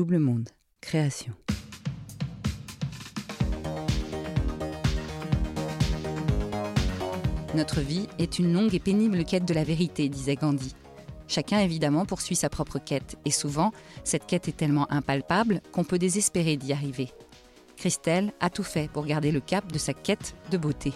Double création. Notre vie est une longue et pénible quête de la vérité, disait Gandhi. Chacun évidemment poursuit sa propre quête, et souvent, cette quête est tellement impalpable qu'on peut désespérer d'y arriver. Christelle a tout fait pour garder le cap de sa quête de beauté.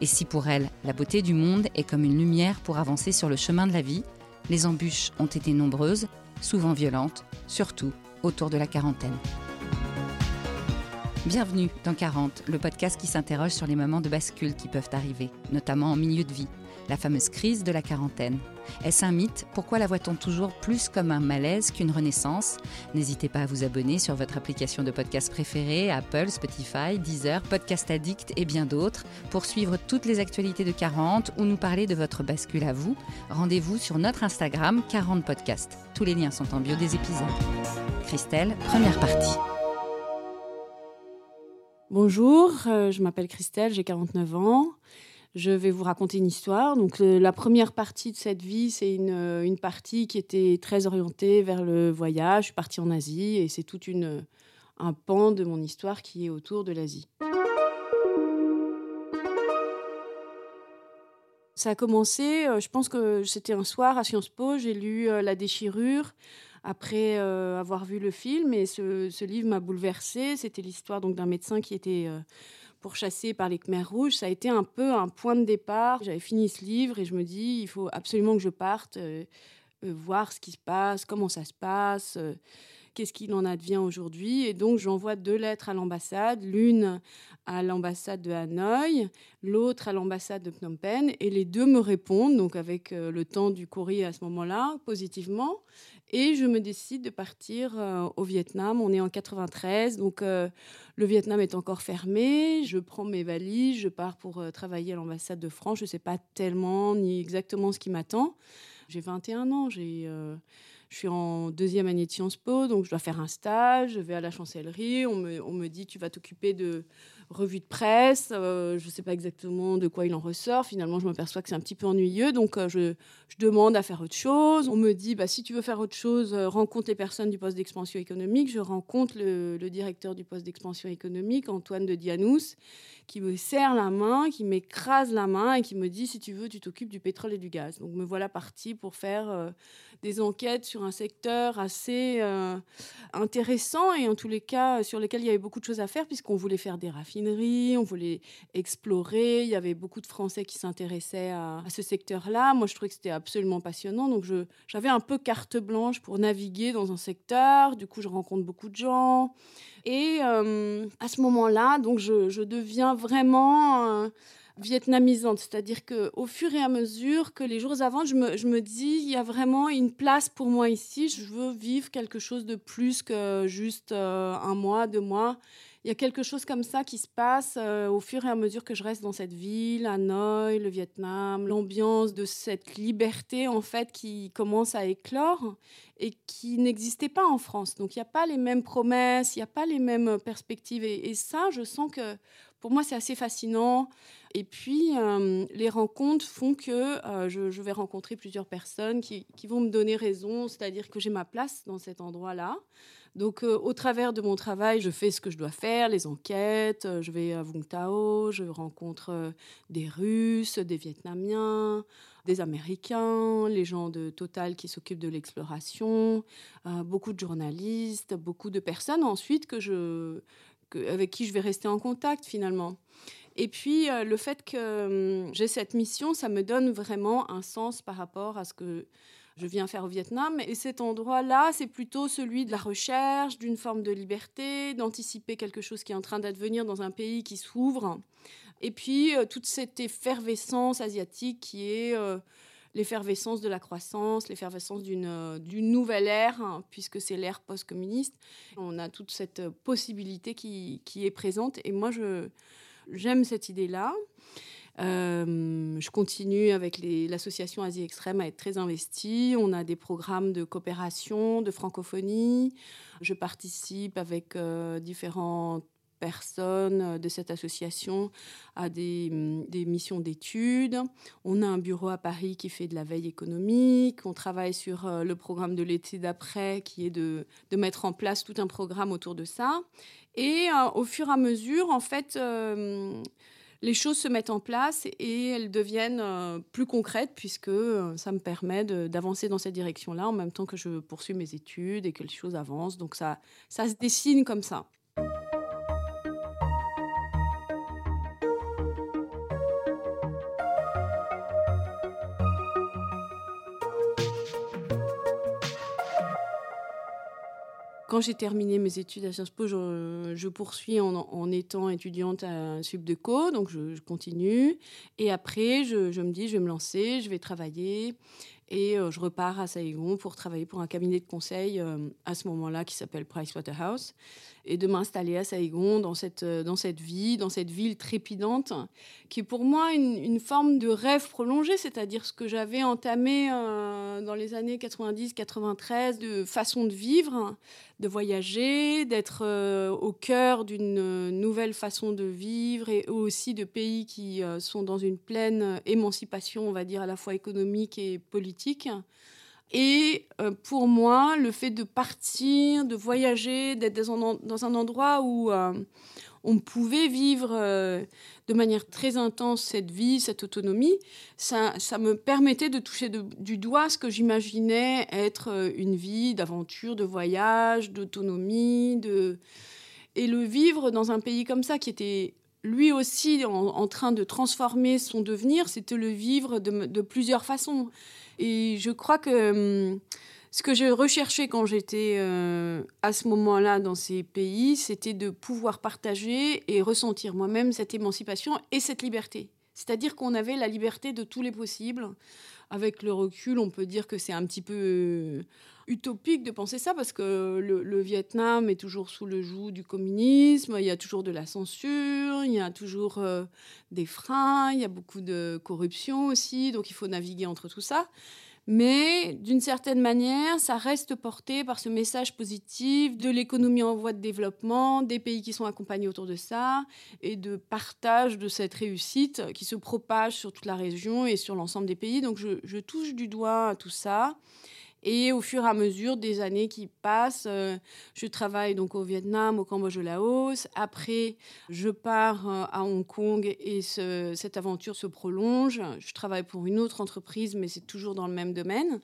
Et si pour elle, la beauté du monde est comme une lumière pour avancer sur le chemin de la vie, les embûches ont été nombreuses, souvent violentes, surtout autour de la quarantaine. Bienvenue dans 40, le podcast qui s'interroge sur les moments de bascule qui peuvent arriver, notamment en milieu de vie, la fameuse crise de la quarantaine. Est-ce un mythe? Pourquoi la voit-on toujours plus comme un malaise qu'une renaissance? N'hésitez pas à vous abonner sur votre application de podcast préférée, Apple, Spotify, Deezer, Podcast Addict et bien d'autres, pour suivre toutes les actualités de 40 ou nous parler de votre bascule à vous. Rendez-vous sur notre Instagram 40 Podcast. Tous les liens sont en bio des épisodes. Christelle, première partie. Bonjour, euh, je m'appelle Christelle, j'ai 49 ans. Je vais vous raconter une histoire. Donc, la première partie de cette vie, c'est une, une, partie qui était très orientée vers le voyage. Je suis partie en Asie et c'est tout un pan de mon histoire qui est autour de l'Asie. Ça a commencé, euh, je pense que c'était un soir à Sciences Po, j'ai lu euh, La déchirure après avoir vu le film et ce, livre m'a bouleversée. C'était l'histoire donc d'un médecin qui était pourchassé par les Khmers rouges. Ça a été un peu un point de départ. J'avais fini ce livre et je me dis, il faut absolument que je parte euh, euh, voir ce qui se passe, comment ça se passe, euh, qu'est-ce qu'il en advient aujourd'hui. Et donc, j'envoie deux lettres à l'ambassade, l'une à l'ambassade de Hanoï, l'autre à l'ambassade de Phnom Penh. Et les deux me répondent, donc avec le temps du courrier à ce moment-là, positivement. Et je me décide de partir euh, au Vietnam. On est en 93, donc euh, le Vietnam est encore fermé. Je prends mes valises, je pars pour euh, travailler à l'ambassade de France. Je ne sais pas tellement ni exactement ce qui m'attend. J'ai 21 ans, je suis en deuxième année de Sciences Po, donc je dois faire un stage. Je vais à la chancellerie. On me dit tu vas t'occuper de revue de presse. Euh, je ne sais pas exactement de quoi il en ressort. Finalement, je m'aperçois que c'est un petit peu ennuyeux. Donc, euh, je, demande à faire autre chose. On me dit, bah, si tu veux faire autre chose, euh, rencontre les personnes du poste d'expansion économique. Je rencontre le, directeur du poste d'expansion économique, Antoine de Dianous, qui me serre la main, qui m'écrase la main et qui me dit, si tu veux, tu t'occupes du pétrole et du gaz. Donc, me voilà partie pour faire des enquêtes sur un secteur assez intéressant et en tous les cas sur lesquels il y avait beaucoup de choses à faire puisqu'on voulait faire des raffineries on voulait explorer. Il y avait beaucoup de Français qui s'intéressaient à, ce secteur-là. Moi, je trouvais que c'était absolument passionnant. Donc, j'avais un peu carte blanche pour naviguer dans un secteur. Du coup, je rencontre beaucoup de gens. Et euh, à ce moment-là, donc, je, deviens vraiment... Euh, vietnamisante, c'est-à-dire que au fur et à mesure que les jours avant, je me, dis il y a vraiment une place pour moi ici. Je veux vivre quelque chose de plus que juste euh, un mois, deux mois il y a quelque chose comme ça qui se passe euh, au fur et à mesure que je reste dans cette ville, Hanoï, le Vietnam, l'ambiance de cette liberté en fait qui commence à éclore et qui n'existait pas en France. Donc il n'y a pas les mêmes promesses, il n'y a pas les mêmes perspectives et, ça, je sens que pour moi c'est assez fascinant. Et puis euh, les rencontres font que euh, je, vais rencontrer plusieurs personnes qui, vont me donner raison, c'est-à-dire que j'ai ma place dans cet endroit-là. Donc, euh, au travers de mon travail, je fais ce que je dois faire, les enquêtes. Je vais à Vung Tao, je rencontre des Russes, des Vietnamiens, des Américains, les gens de Total qui s'occupent de l'exploration, beaucoup de journalistes, beaucoup de personnes ensuite que je, avec qui je vais rester en contact finalement. Et puis, le fait que hum, j'ai cette mission, ça me donne vraiment un sens par rapport à ce que je viens faire au Vietnam. Et cet endroit-là, c'est plutôt celui de la recherche, d'une forme de liberté, d'anticiper quelque chose qui est en train d'advenir dans un pays qui s'ouvre. Et puis, euh, toute cette effervescence asiatique qui est euh, l'effervescence de la croissance, l'effervescence d'une euh, nouvelle ère, hein, puisque c'est l'ère post-communiste. On a toute cette possibilité qui, qui est présente. Et moi, j'aime cette idée-là. Euh, je continue avec l'association Asie Extrême à être très investie. On a des programmes de coopération, de francophonie. Je participe avec euh, différents personnes de cette association à des, mm, des missions d'études. On a un bureau à Paris qui fait de la veille économique. On travaille sur le programme de l'été d'après qui est de, mettre en place tout un programme autour de ça. Et au fur et à mesure, en fait, les choses se mettent en place et elles deviennent euh, plus concrètes puisque euh, ça me permet d'avancer dans cette direction-là en même temps que je poursuis mes études et que les choses avancent. Donc ça, ça se dessine comme ça. Quand j'ai terminé mes études à Sciences Po, je, poursuis en, étant étudiante à Subdeco, donc je, continue. Et après, je, je, me dis, je vais me lancer, je vais travailler. Et euh, je repars à Saigon pour travailler pour un cabinet de conseil euh, à ce moment-là qui s'appelle Pricewaterhouse. Et de m'installer à Saigon dans cette, euh, dans cette vie, dans cette ville trépidante, qui est pour moi une, une forme de rêve prolongé, c'est-à-dire ce que j'avais entamé dans les années 90-93 de façon de vivre, de voyager, d'être au cœur d'une nouvelle façon de vivre et aussi de pays qui sont dans une pleine émancipation, on va dire, à la fois économique et politique et euh, pour moi, le fait de partir, de voyager, d'être dans un endroit où euh, on pouvait vivre euh, de manière très intense cette vie, cette autonomie, ça, ça me permettait de toucher du doigt ce que j'imaginais être une vie d'aventure, de voyage, d'autonomie, de... et le vivre dans un pays comme ça qui était lui aussi en, train de transformer son devenir, c'était le vivre de, plusieurs façons. Et je crois que hum, ce que j'ai recherché quand j'étais euh, à ce moment-là dans ces pays, c'était de pouvoir partager et ressentir moi-même cette émancipation et cette liberté. C'est-à-dire qu'on avait la liberté de tous les possibles. Avec le recul, on peut dire que c'est un petit peu euh, utopique de penser ça parce que le, Vietnam est toujours sous le joug du communisme, il y a toujours de la censure, il y a toujours euh, des freins, il y a beaucoup de corruption aussi, donc il faut naviguer entre tout ça. Mais d'une certaine manière, ça reste porté par ce message positif de l'économie en voie de développement, des pays qui sont accompagnés autour de ça, et de partage de cette réussite qui se propage sur toute la région et sur l'ensemble des pays. Donc je, touche du doigt tout ça. Et au fur et à mesure des années qui passent, euh, je travaille donc au Vietnam, au Cambodge, au Laos. Après, je pars euh, à Hong Kong et cette aventure se prolonge. Je travaille pour une autre entreprise, mais c'est toujours dans le même domaine.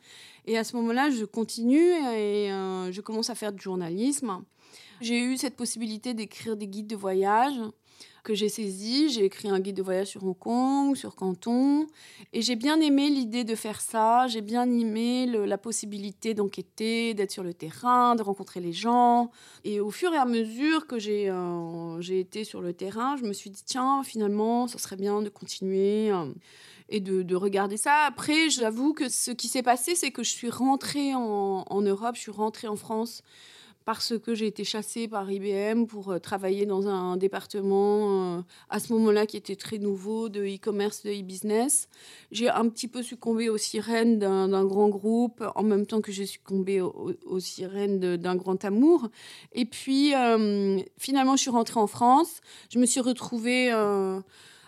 Et à ce moment-là, je continue et euh, je commence à faire du journalisme. J'ai eu cette possibilité d'écrire des guides de voyage que j'ai saisi. J'ai écrit un guide de voyage sur Hong Kong, sur Canton, et j'ai bien aimé l'idée de faire ça. J'ai bien aimé la possibilité d'enquêter, d'être sur le terrain, de rencontrer les gens. Et au fur et à mesure que j'ai euh, été sur le terrain, je me suis dit tiens, finalement, ça serait bien de continuer. Euh, et de, de, regarder ça. Après, j'avoue que ce qui s'est passé, c'est que je suis rentrée en, en Europe, je suis rentrée en France parce que j'ai été chassée par IBM pour euh, travailler dans un département euh, à ce moment-là qui était très nouveau de e-commerce, de e-business. J'ai un petit peu succombé aux sirènes d'un grand groupe en même temps que j'ai succombé aux, sirènes d'un grand amour. Et puis euh, finalement, je suis rentrée en France. Je me suis retrouvée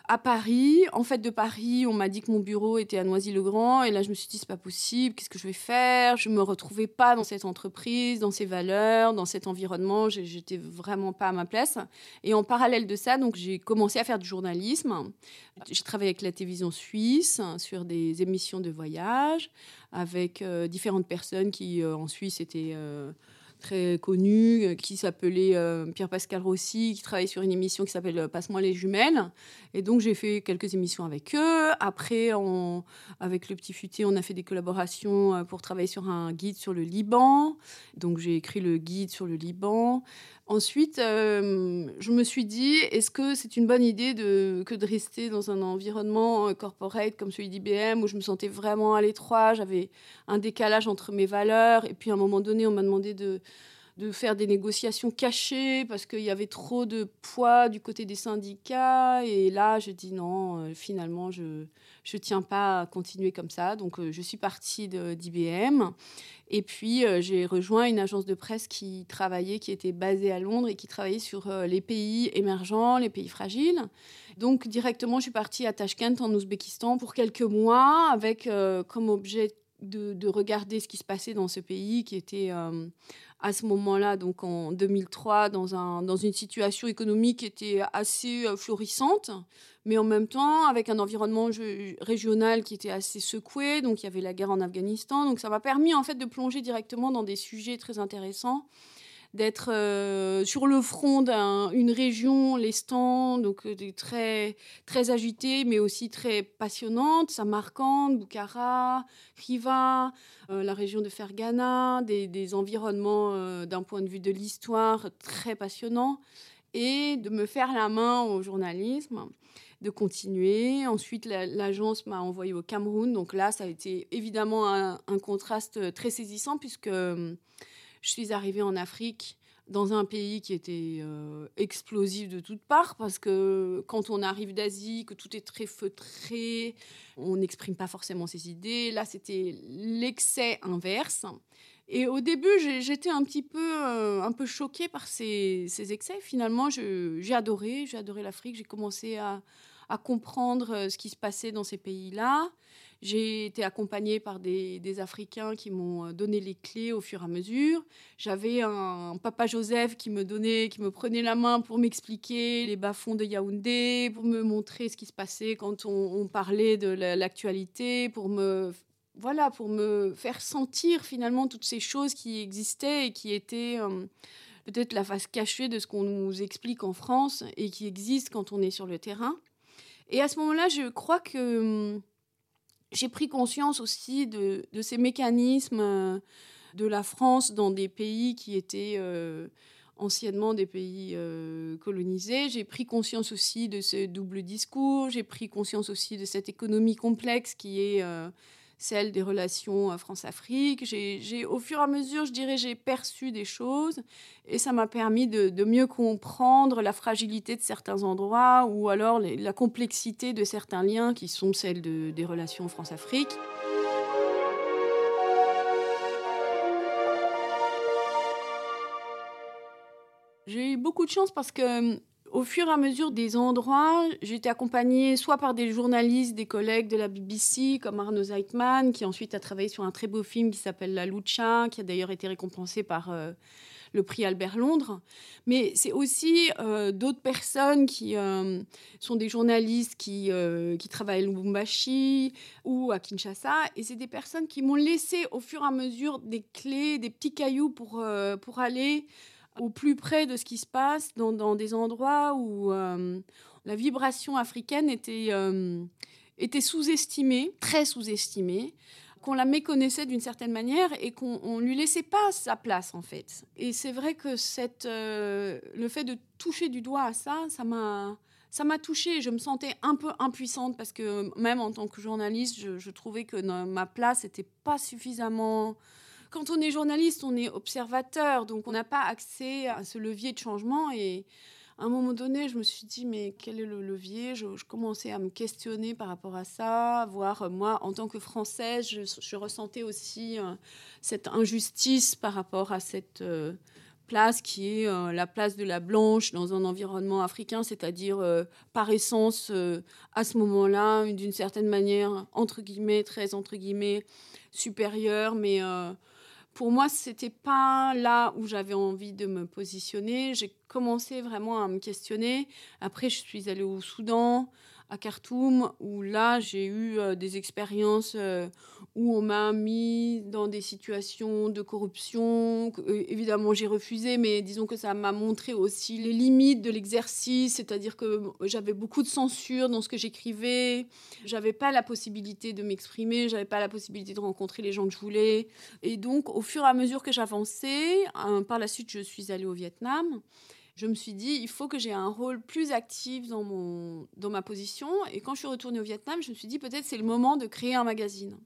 à Paris. En fait, de Paris, on m'a dit que mon bureau était à Noisy-le-Grand. Et là, je me suis dit, c'est pas possible. Qu'est-ce que je vais faire? Je me retrouvais pas dans cette entreprise, dans ces valeurs, dans cet environnement. J'étais vraiment pas à ma place. Et en parallèle de ça, donc, j'ai commencé à faire du journalisme. J'ai travaillé avec la télévision suisse sur des émissions de voyage avec euh, différentes personnes qui, euh, en Suisse, étaient. Euh, très connu euh, qui s'appelait euh, Pierre-Pascal Rossi, qui travaillait sur une émission qui s'appelle euh, Passe-moi les jumelles. Et donc j'ai fait quelques émissions avec eux. Après, on, avec le petit futé, on a fait des collaborations pour travailler sur un guide sur le Liban. Donc j'ai écrit le guide sur le Liban. Ensuite, euh, je me suis dit, est-ce que c'est une bonne idée que de rester dans un environnement euh, corporate comme celui d'IBM où je me sentais vraiment à l'étroit, j'avais un décalage entre mes valeurs, et puis à un moment donné, on m'a demandé de, de faire des négociations cachées parce qu'il y avait trop de poids du côté des syndicats. Et là, je dis non, euh, finalement, je ne tiens pas à continuer comme ça. Donc, euh, je suis partie d'IBM. Et puis, euh, j'ai rejoint une agence de presse qui travaillait, qui était basée à Londres et qui travaillait sur les pays émergents, les pays fragiles. Donc, directement, je suis partie à Tashkent, en Ouzbékistan, pour quelques mois, avec comme objet de, de, regarder ce qui se passait dans ce pays qui était à ce moment-là, donc en 2003, dans, un, dans une situation économique qui était assez euh, florissante, mais en même temps avec un environnement régional qui était assez secoué. Donc il y avait la guerre en Afghanistan. Donc ça m'a permis en fait de plonger directement dans des sujets très intéressants d'être euh, sur le front d'une région, l'Estan, donc euh, très, très agitée, mais aussi très passionnante, Samarkand, Bukhara, Khiva, euh, la région de Fergana, des, environnements d'un point de vue de l'histoire très passionnants, et de me faire la main au journalisme de continuer. Ensuite, l'agence m'a envoyé au Cameroun. Donc là, ça a été évidemment un contraste très saisissant puisque je suis arrivée en Afrique dans un pays qui était euh, explosif de toutes parts, parce que quand on arrive d'Asie, que tout est très feutré, on n'exprime pas forcément ses idées. Là, c'était l'excès inverse. Et au début, j'étais un petit peu, euh, un peu choquée par ces, ces excès. Finalement, j'ai adoré, j'ai adoré l'Afrique. J'ai commencé à, à comprendre euh, ce qui se passait dans ces pays-là. J'ai été accompagnée par des, Africains qui m'ont euh, donné les clés au fur et à mesure. J'avais un, papa Joseph qui me donnait, qui me prenait la main pour m'expliquer les bas-fonds de Yaoundé, pour me montrer ce qui se passait quand on, parlait de l'actualité, pour me voilà, pour me faire sentir finalement toutes ces choses qui existaient et qui étaient euh, peut-être la face cachée de ce qu'on nous explique en France et qui existent quand on est sur le terrain. Et à ce moment-là, je crois que hum, j'ai pris conscience aussi de, ces mécanismes euh, de la France dans des pays qui étaient euh, anciennement des pays euh, colonisés. J'ai pris conscience aussi de ce double discours. J'ai pris conscience aussi de cette économie complexe qui est celle des relations euh, France-Afrique. J'ai, au fur et à mesure, je dirais, j'ai perçu des choses et ça m'a permis de, mieux comprendre la fragilité de certains endroits ou alors la complexité de certains liens qui sont celles des relations France-Afrique. J'ai eu beaucoup de chance parce que au fur et à mesure des endroits, j'étais accompagnée soit par des journalistes, des collègues de la BBC, comme Arnaud Zeitman, qui ensuite a travaillé sur un très beau film qui s'appelle La Lucha, qui a d'ailleurs été récompensé par euh, le prix Albert Londres. Mais c'est aussi euh, d'autres personnes qui euh, sont des journalistes qui, travaillent à Lubumbashi ou à Kinshasa. Et c'est des personnes qui m'ont laissé au fur et à mesure des clés, des petits cailloux pour, pour aller au plus près de ce qui se passe dans, des endroits où euh, la vibration africaine était, euh, était sous-estimée, très sous-estimée, qu'on la méconnaissait d'une certaine manière et qu'on ne lui laissait pas sa place en fait. Et c'est vrai que euh, le fait de toucher du doigt à ça, ça m'a... Ça m'a touchée, je me sentais un peu impuissante parce que même en tant que journaliste, je, je trouvais que ma place n'était pas suffisamment quand on est journaliste, on est observateur, donc on n'a pas accès à ce levier de changement. Et à un moment donné, je me suis dit, mais quel est le levier? Je, commençais à me questionner par rapport à ça, voir euh, moi, en tant que Française, je, ressentais aussi euh, cette injustice par rapport à cette... Euh, place qui est la place de la blanche dans un environnement africain, c'est-à-dire par essence, à ce moment-là, d'une certaine manière, entre guillemets, très entre guillemets, supérieure, mais pour moi, c'était pas là où j'avais envie de me positionner. J'ai commencé vraiment à me questionner. Après, je suis allée au Soudan, à Khartoum, où là, j'ai eu euh, des expériences euh, où on m'a mis dans des situations de corruption. Euh, évidemment, j'ai refusé, mais disons que ça m'a montré aussi les limites de l'exercice, c'est-à-dire que j'avais beaucoup de censure dans ce que j'écrivais. J'avais pas la possibilité de m'exprimer, j'avais pas la possibilité de rencontrer les gens que je voulais. Et donc, au fur et à mesure que j'avançais, par la suite, je suis allée au Vietnam je me suis dit, il faut que j'ai un rôle plus actif dans, mon, dans ma position. Et quand je suis retournée au Vietnam, je me suis dit, peut-être c'est le moment de créer un magazine.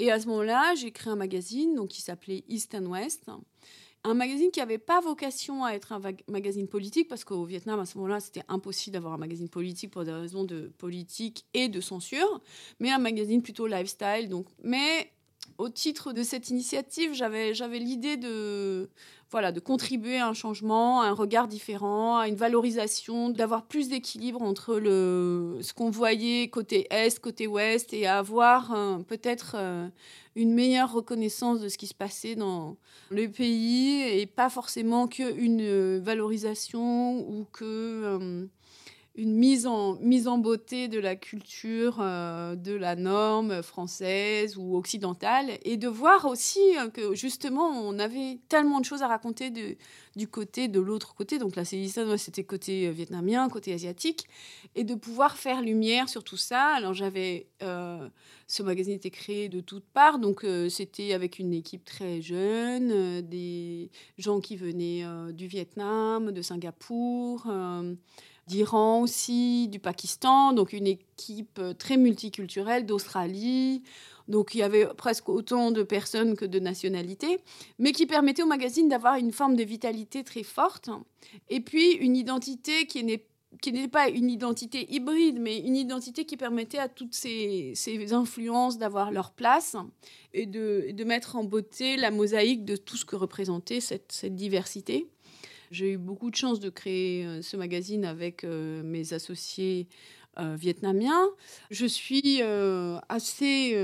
Et à ce moment-là, j'ai créé un magazine donc, qui s'appelait East and West. un magazine qui n'avait pas vocation à être un magazine politique, parce qu'au Vietnam, à ce moment-là, c'était impossible d'avoir un magazine politique pour des raisons de politique et de censure, mais un magazine plutôt lifestyle. Donc, mais au titre de cette initiative, j'avais, l'idée de, voilà, de contribuer à un changement, à un regard différent, à une valorisation, d'avoir plus d'équilibre entre le, ce qu'on voyait côté Est, côté Ouest, et à avoir euh, peut-être euh, une meilleure reconnaissance de ce qui se passait dans le pays, et pas forcément qu'une valorisation ou que... Euh, une mise en, mise en beauté de la culture, euh, de la norme française ou occidentale, et de voir aussi euh, que justement on avait tellement de choses à raconter de, du côté de l'autre côté. Donc là, c'était côté euh, vietnamien, côté asiatique, et de pouvoir faire lumière sur tout ça. Alors j'avais, ce magazine était créé de toutes parts, donc c'était avec une équipe très jeune, des gens qui venaient du Vietnam, de Singapour d'Iran aussi, du Pakistan, donc une équipe euh, très multiculturelle d'Australie. Donc il y avait presque autant de personnes que de nationalités, mais qui permettait au magazine d'avoir une forme de vitalité très forte, et puis une identité qui n'est pas une identité hybride, mais une identité qui permettait à toutes ces, ces influences d'avoir leur place et de, mettre en beauté la mosaïque de tout ce que représentait cette diversité. J'ai eu beaucoup de chance de créer euh, ce magazine avec euh, mes associés euh, vietnamiens. Je suis assez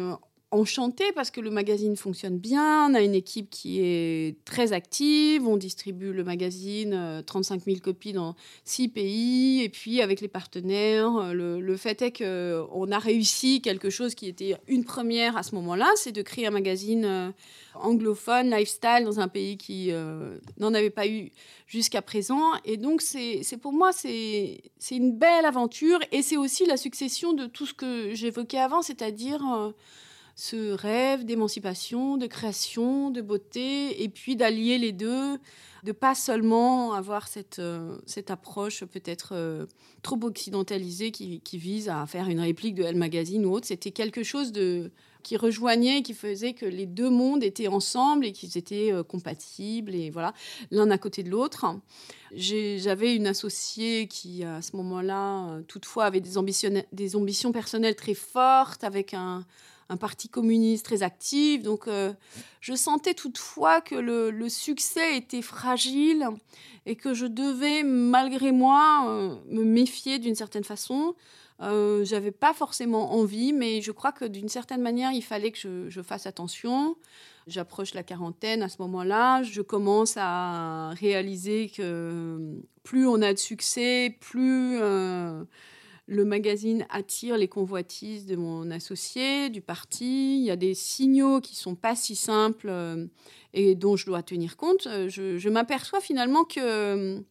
enchantée parce que le magazine fonctionne bien. On a une équipe qui est très active. On distribue le magazine, 35 000 copies dans six pays. Et puis avec les partenaires, le, le fait est qu'on a réussi quelque chose qui était une première à ce moment-là, c'est de créer un magazine anglophone, lifestyle, dans un pays qui euh, n'en avait pas eu jusqu'à présent. Et donc, c'est pour moi, c'est une belle aventure. Et c'est aussi la succession de tout ce que j'évoquais avant, c'est-à-dire euh, ce rêve d'émancipation, de création, de beauté, et puis d'allier les deux, de pas seulement avoir cette, euh, cette approche peut-être trop occidentalisée qui, vise à faire une réplique de Elle Magazine ou autre. C'était quelque chose de qui rejoignaient, qui faisaient que les deux mondes étaient ensemble et qu'ils étaient euh, compatibles et voilà, l'un à côté de l'autre. J'avais une associée qui, à ce moment-là, euh, toutefois, avait des des ambitions personnelles très fortes, avec un, un parti communiste très actif. Donc, euh, je sentais toutefois que le, succès était fragile et que je devais, malgré moi, me méfier d'une certaine façon. Euh, j'avais pas forcément envie, mais je crois que d'une certaine manière, il fallait que je, fasse attention. J'approche la quarantaine à ce moment-là. Je commence à réaliser que plus on a de succès, plus euh, le magazine attire les convoitises de mon associé, du parti. Il y a des signaux qui sont pas si simples euh, et dont je dois tenir compte. Je, je m'aperçois finalement que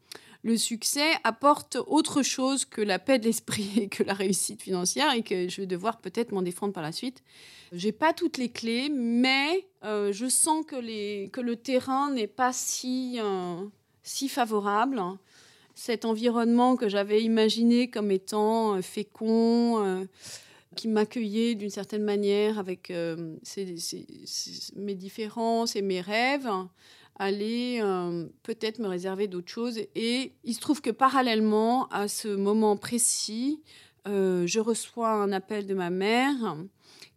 le succès apporte autre chose que la paix de l'esprit et que la réussite financière et que je vais devoir peut-être m'en défendre par la suite. J'ai pas toutes les clés, mais euh, je sens que, le terrain n'est pas si, euh, si favorable. Cet environnement que j'avais imaginé comme étant euh, fécond, qui m'accueillait d'une certaine manière avec mes différences et mes rêves, euh, peut-être me réserver d'autres choses. Et il se trouve que parallèlement à ce moment précis, euh, je reçois un appel de ma mère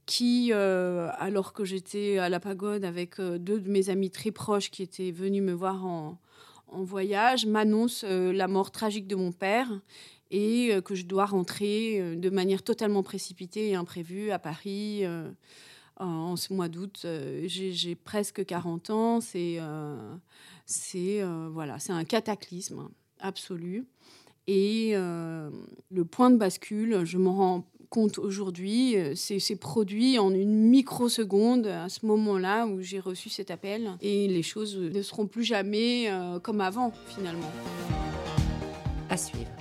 qui, euh, alors que j'étais à la pagode avec deux de mes amis très proches qui étaient venus me voir en, en voyage, m'annonce la mort tragique de mon père et que je dois rentrer de manière totalement précipitée et imprévue à Paris en ce mois d'août. Euh, j'ai presque 40 ans. C'est euh, euh, voilà, c'est un cataclysme absolu. Et le point de bascule, je m'en rends compte aujourd'hui, c'est produit en une microseconde à ce moment-là où j'ai reçu cet appel. Et les choses ne seront plus jamais comme avant, finalement. À suivre.